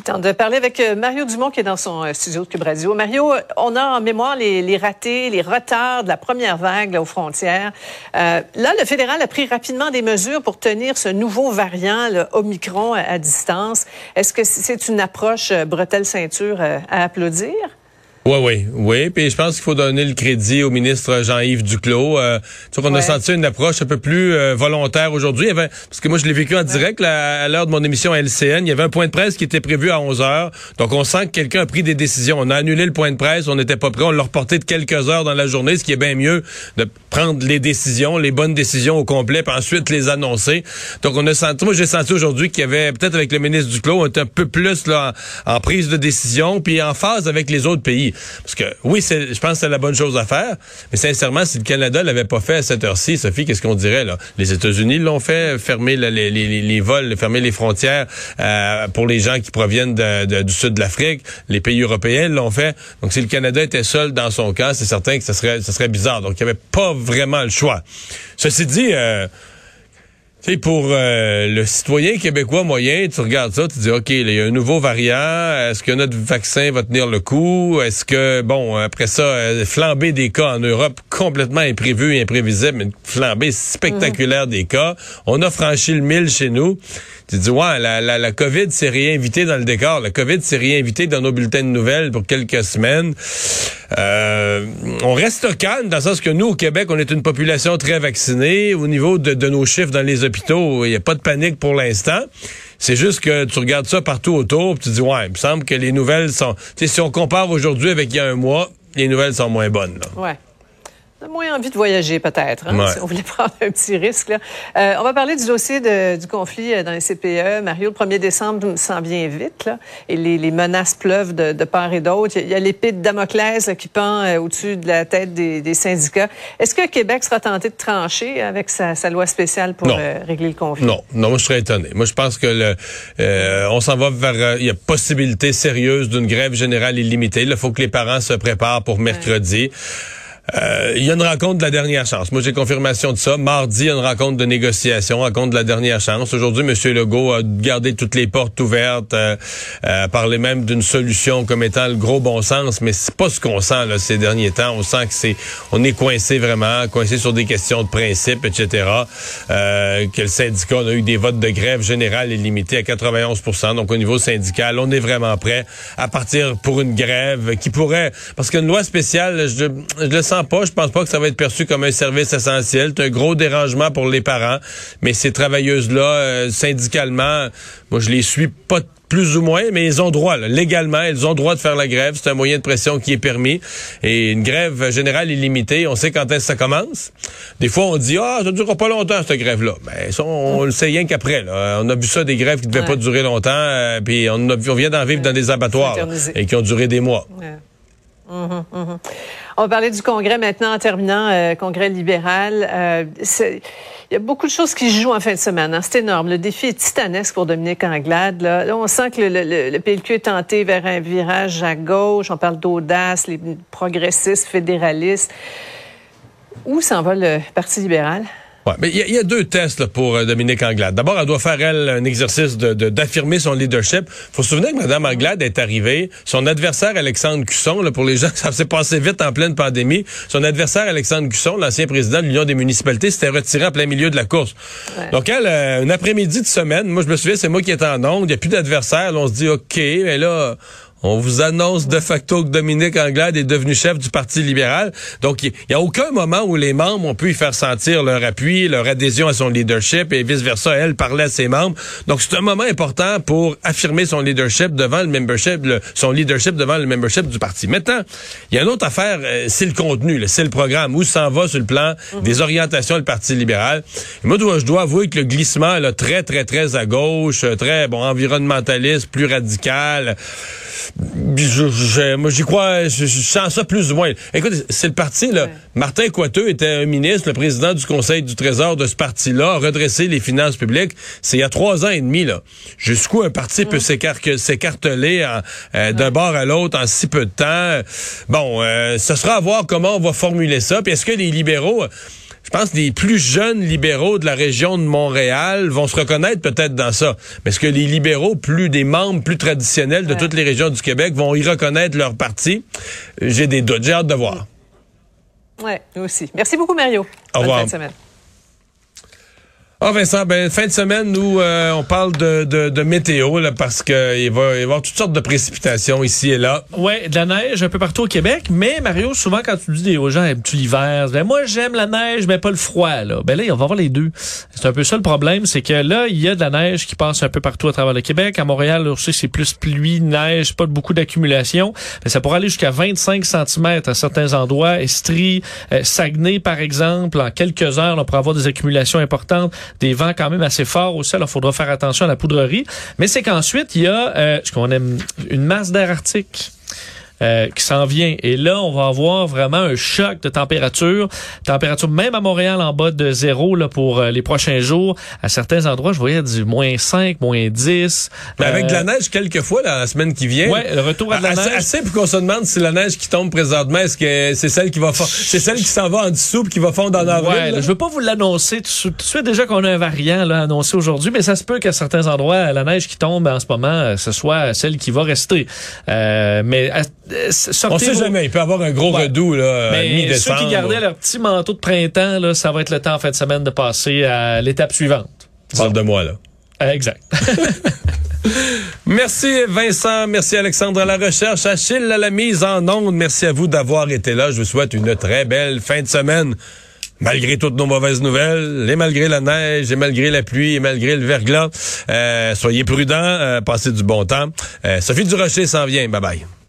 C'est temps de parler avec euh, Mario Dumont qui est dans son euh, studio de Cube Radio. Mario, on a en mémoire les, ratés, les retards de la première vague aux frontières. Euh, là, le fédéral a pris rapidement des mesures pour tenir ce nouveau variant, le Omicron, à, distance. Est-ce que c'est une approche bretelle ceinture à applaudir? Oui, oui, oui. Puis je pense qu'il faut donner le crédit au ministre Jean-Yves Duclos. Euh, tu vois qu'on a senti une approche un peu plus euh, volontaire aujourd'hui. parce que moi, je l'ai vécu en direct à l'heure de mon émission à LCN. Il y avait un point de presse qui était prévu à 11 heures. Donc, on sent que quelqu'un a pris des décisions. On a annulé le point de presse. On n'était pas prêt. On l'a reporté de quelques heures dans la journée, ce qui est bien mieux de prendre les décisions, les bonnes décisions au complet, puis ensuite les annoncer. Donc, on a senti, moi, j'ai senti aujourd'hui qu'il y avait, peut-être avec le ministre Duclos, on était un peu plus là en, en prise de décision, puis en phase avec les autres pays. Parce que oui, je pense que c'est la bonne chose à faire, mais sincèrement, si le Canada l'avait pas fait à cette heure-ci, Sophie, qu'est-ce qu'on dirait là? Les États-Unis l'ont fait, fermer les, vols, fermer les frontières euh, pour les gens qui proviennent du sud de l'Afrique. Les pays européens l'ont fait. Donc si le Canada était seul dans son cas, c'est certain que ce serait, serait bizarre. Donc il n'y avait pas vraiment le choix. Ceci dit. Euh, sais, pour euh, le citoyen québécois moyen, tu regardes ça, tu dis, OK, il y a un nouveau variant. Est-ce que notre vaccin va tenir le coup? Est-ce que, bon, après ça, euh, flamber des cas en Europe complètement imprévu et imprévisible, mais une flambée spectaculaire des cas. On a franchi le mille chez nous. Tu dis, ouais, la, la, la COVID s'est réinvitée dans le décor. La COVID s'est réinvitée dans nos bulletins de nouvelles pour quelques semaines. Euh, on reste calme dans le sens que nous, au Québec, on est une population très vaccinée. Au niveau de, de nos chiffres dans les hôpitaux, il n'y a pas de panique pour l'instant. C'est juste que tu regardes ça partout autour, tu dis, ouais, il me semble que les nouvelles sont... Tu sais, si on compare aujourd'hui avec il y a un mois, les nouvelles sont moins bonnes. Là. Ouais. Moins envie de voyager, peut-être, hein, si on voulait prendre un petit risque. Là. Euh, on va parler du dossier de, du conflit euh, dans les CPE. Mario, le 1er décembre s'en vient vite, là, et les, les menaces pleuvent de, de part et d'autre. Il y a, l'épée de Damoclès qui pend euh, au-dessus de la tête des, des syndicats. Est-ce que Québec sera tenté de trancher avec sa, sa loi spéciale pour régler le conflit? Non, non, moi je serais étonné. Moi je pense que le, on s'en va vers... Il y a possibilité sérieuse d'une grève générale illimitée. Il faut que les parents se préparent pour mercredi. Euh, il y a une rencontre de la dernière chance. Moi, j'ai confirmation de ça. Mardi, il y a une rencontre de négociation, rencontre de la dernière chance. Aujourd'hui, M. Legault a gardé toutes les portes ouvertes, euh, euh, parlé même d'une solution comme étant le gros bon sens, mais c'est pas ce qu'on sent là, ces derniers temps. On sent que c'est, on est coincé vraiment, coincé sur des questions de principe, etc. Euh, que le syndicat on a eu des votes de grève générale et limitée à 91% Donc, au niveau syndical, on est vraiment prêt à partir pour une grève qui pourrait, parce qu'une loi spéciale, je, je le sens pas. Je pense pas que ça va être perçu comme un service essentiel. C'est un gros dérangement pour les parents. Mais ces travailleuses-là, euh, syndicalement, moi, je les suis pas plus ou moins, mais ils ont droit, légalement, ils ont droit de faire la grève. C'est un moyen de pression qui est permis. Et une grève générale illimitée, on sait quand est-ce que ça commence. Des fois, on dit, ah, ça ne durera pas longtemps, cette grève-là. Mais ben, on, le sait rien qu'après. On a vu ça, des grèves qui ne devaient pas durer longtemps, euh, puis on, on, vient d'en vivre dans des abattoirs et qui ont duré des mois. Mhm, mhm. On va parler du Congrès maintenant en terminant, euh, Congrès libéral. Euh, il y a beaucoup de choses qui jouent en fin de semaine. Hein. C'est énorme. Le défi est titanesque pour Dominique Anglade. Là, on sent que le, le, PLQ est tenté vers un virage à gauche. On parle d'audace, les progressistes, fédéralistes. Où s'en va le Parti libéral? Ouais, mais il y, a deux tests pour euh, Dominique Anglade. D'abord, elle doit faire, elle, un exercice de, d'affirmer son leadership. faut se souvenir que Mme Anglade est arrivée. Son adversaire, Alexandre Cusson, là, pour les gens, ça s'est passé vite en pleine pandémie. Son adversaire, Alexandre Cusson, l'ancien président de l'Union des municipalités, s'était retiré en plein milieu de la course. Donc, elle, euh, un après-midi de semaine, moi, je me souviens, c'est moi qui étais en onde. Il n'y a plus d'adversaire. On se dit, OK, mais là on vous annonce de facto que Dominique Anglade est devenu chef du Parti libéral. Donc, il n'y a aucun moment où les membres ont pu y faire sentir leur appui, leur adhésion à son leadership et vice-versa. Elle parlait à ses membres. Donc, c'est un moment important pour affirmer son leadership devant le membership, son leadership devant le membership du parti. Maintenant, il y a une autre affaire, euh, c'est le contenu, c'est le programme, où s'en va sur le plan mhm. des orientations du Parti libéral? moi, je dois avouer que le glissement, là, très, très, très à gauche, euh, très, bon, environnementaliste, plus radical, je, moi, j'y crois, je, sens ça plus ou moins. Écoute, c'est le parti, là. Martin Coiteux était un ministre, le président du Conseil du Trésor de ce parti-là, a redressé les finances publiques. C'est il y a trois ans et demi, là. Jusqu'où un parti peut s'écarteler euh, d'un bord à l'autre en si peu de temps. Bon, euh, ce sera à voir comment on va formuler ça. Puis est-ce que les libéraux je pense que les plus jeunes libéraux de la région de Montréal vont se reconnaître peut-être dans ça. Mais est-ce que les libéraux, plus des membres plus traditionnels de toutes les régions du Québec, vont y reconnaître leur parti? J'ai des doutes. J'ai hâte de voir. Oui, nous aussi. Merci beaucoup, Mario. Au revoir. Ah Vincent, ben fin de semaine, nous euh, on parle de, de, de météo là, parce que il va y avoir toutes sortes de précipitations ici et là. Ouais, de la neige un peu partout au Québec, mais Mario, souvent quand tu dis aux gens aimes-tu l'hiver, ben moi j'aime la neige, mais pas le froid là. Ben là, on va voir les deux. C'est un peu ça le problème, c'est que là, il y a de la neige qui passe un peu partout à travers le Québec. À Montréal, aussi c'est plus pluie, neige, pas beaucoup d'accumulation, mais ça pourrait aller jusqu'à 25 cm à certains endroits, Estrie, euh, Saguenay par exemple, en quelques heures, on pourrait avoir des accumulations importantes des vents quand même assez forts aussi. Alors, il faudra faire attention à la poudrerie. Mais c'est qu'ensuite, il y a euh, ce qu'on aime une masse d'air arctique euh, qui s'en vient. Et là, on va avoir vraiment un choc de température. Température même à Montréal en bas de zéro là, pour euh, les prochains jours. À certains endroits, je voyais du moins 5, moins 10. Mais avec de la neige quelquefois la semaine qui vient. Ouais, le retour à de la assez, neige. Assez pour qu'on se demande si la neige qui tombe présentement, est-ce que c'est celle qui va c'est celle qui s'en va en dessous puis qui va fondre en avril? Ouais, là, je veux pas vous l'annoncer tout de suite déjà qu'on a un variant là, annoncé aujourd'hui, mais ça se peut qu'à certains endroits, la neige qui tombe en ce moment, ce soit celle qui va rester. Euh, mais on sait jamais, il peut y avoir un gros ouais. redout là, Mais ceux qui gardaient leur petit manteau de printemps, là, ça va être le temps en fin de semaine de passer à l'étape suivante. Parle de moi là. Euh, exact. merci Vincent, merci Alexandre à la recherche, Achille à la mise en onde. Merci à vous d'avoir été là. Je vous souhaite une très belle fin de semaine. Malgré toutes nos mauvaises nouvelles, et malgré la neige, et malgré la pluie, et malgré le verglas, euh, soyez prudents, euh, passez du bon temps. Euh, Sophie Durocher s'en vient. Bye bye.